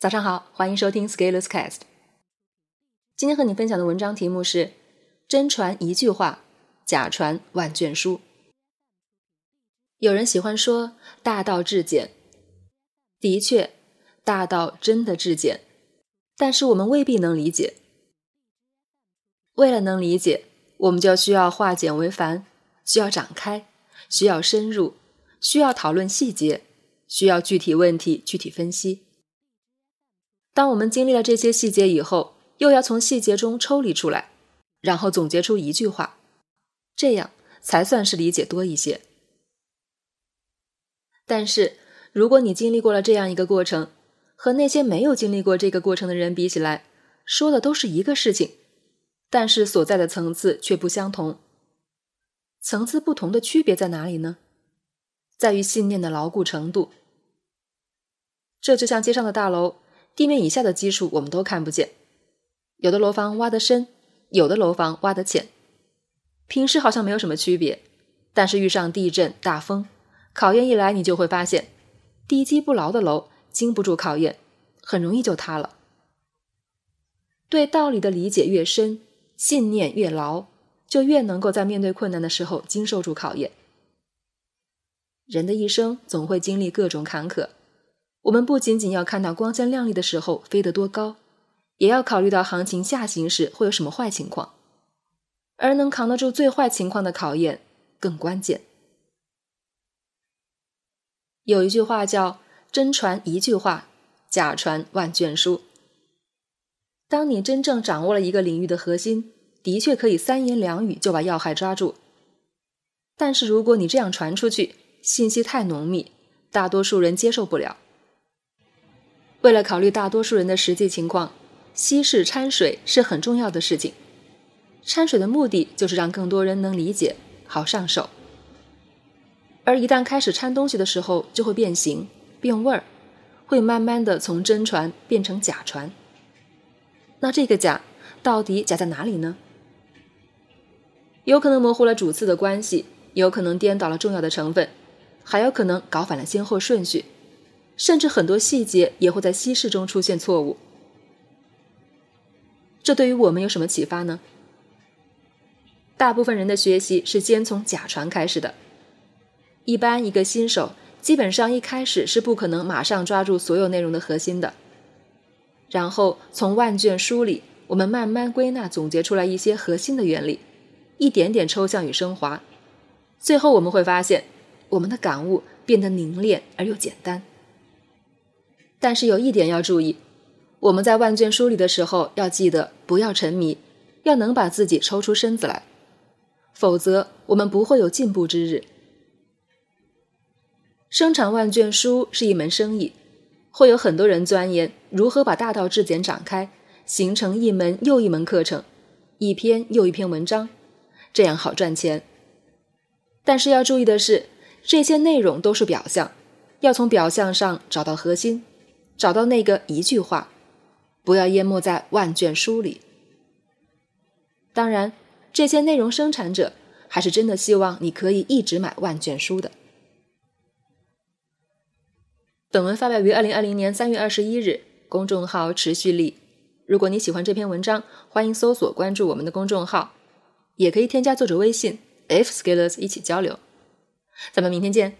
早上好，欢迎收听 Scalers Cast。今天和你分享的文章题目是“真传一句话，假传万卷书”。有人喜欢说“大道至简”，的确，大道真的至简，但是我们未必能理解。为了能理解，我们就需要化简为繁，需要展开，需要深入，需要讨论细节，需要具体问题具体分析。当我们经历了这些细节以后，又要从细节中抽离出来，然后总结出一句话，这样才算是理解多一些。但是，如果你经历过了这样一个过程，和那些没有经历过这个过程的人比起来，说的都是一个事情，但是所在的层次却不相同。层次不同的区别在哪里呢？在于信念的牢固程度。这就像街上的大楼。地面以下的基础我们都看不见，有的楼房挖得深，有的楼房挖得浅，平时好像没有什么区别，但是遇上地震、大风，考验一来，你就会发现，地基不牢的楼经不住考验，很容易就塌了。对道理的理解越深，信念越牢，就越能够在面对困难的时候经受住考验。人的一生总会经历各种坎坷。我们不仅仅要看到光鲜亮丽的时候飞得多高，也要考虑到行情下行时会有什么坏情况，而能扛得住最坏情况的考验更关键。有一句话叫“真传一句话，假传万卷书”。当你真正掌握了一个领域的核心，的确可以三言两语就把要害抓住。但是如果你这样传出去，信息太浓密，大多数人接受不了。为了考虑大多数人的实际情况，稀释掺水是很重要的事情。掺水的目的就是让更多人能理解，好上手。而一旦开始掺东西的时候，就会变形、变味儿，会慢慢的从真传变成假传。那这个假到底假在哪里呢？有可能模糊了主次的关系，有可能颠倒了重要的成分，还有可能搞反了先后顺序。甚至很多细节也会在稀释中出现错误，这对于我们有什么启发呢？大部分人的学习是先从假传开始的，一般一个新手基本上一开始是不可能马上抓住所有内容的核心的，然后从万卷书里，我们慢慢归纳总结出来一些核心的原理，一点点抽象与升华，最后我们会发现，我们的感悟变得凝练而又简单。但是有一点要注意，我们在万卷书里的时候，要记得不要沉迷，要能把自己抽出身子来，否则我们不会有进步之日。生产万卷书是一门生意，会有很多人钻研如何把大道至简展开，形成一门又一门课程，一篇又一篇文章，这样好赚钱。但是要注意的是，这些内容都是表象，要从表象上找到核心。找到那个一句话，不要淹没在万卷书里。当然，这些内容生产者还是真的希望你可以一直买万卷书的。本文发表于二零二零年三月二十一日，公众号持续力。如果你喜欢这篇文章，欢迎搜索关注我们的公众号，也可以添加作者微信 f scalers 一起交流。咱们明天见。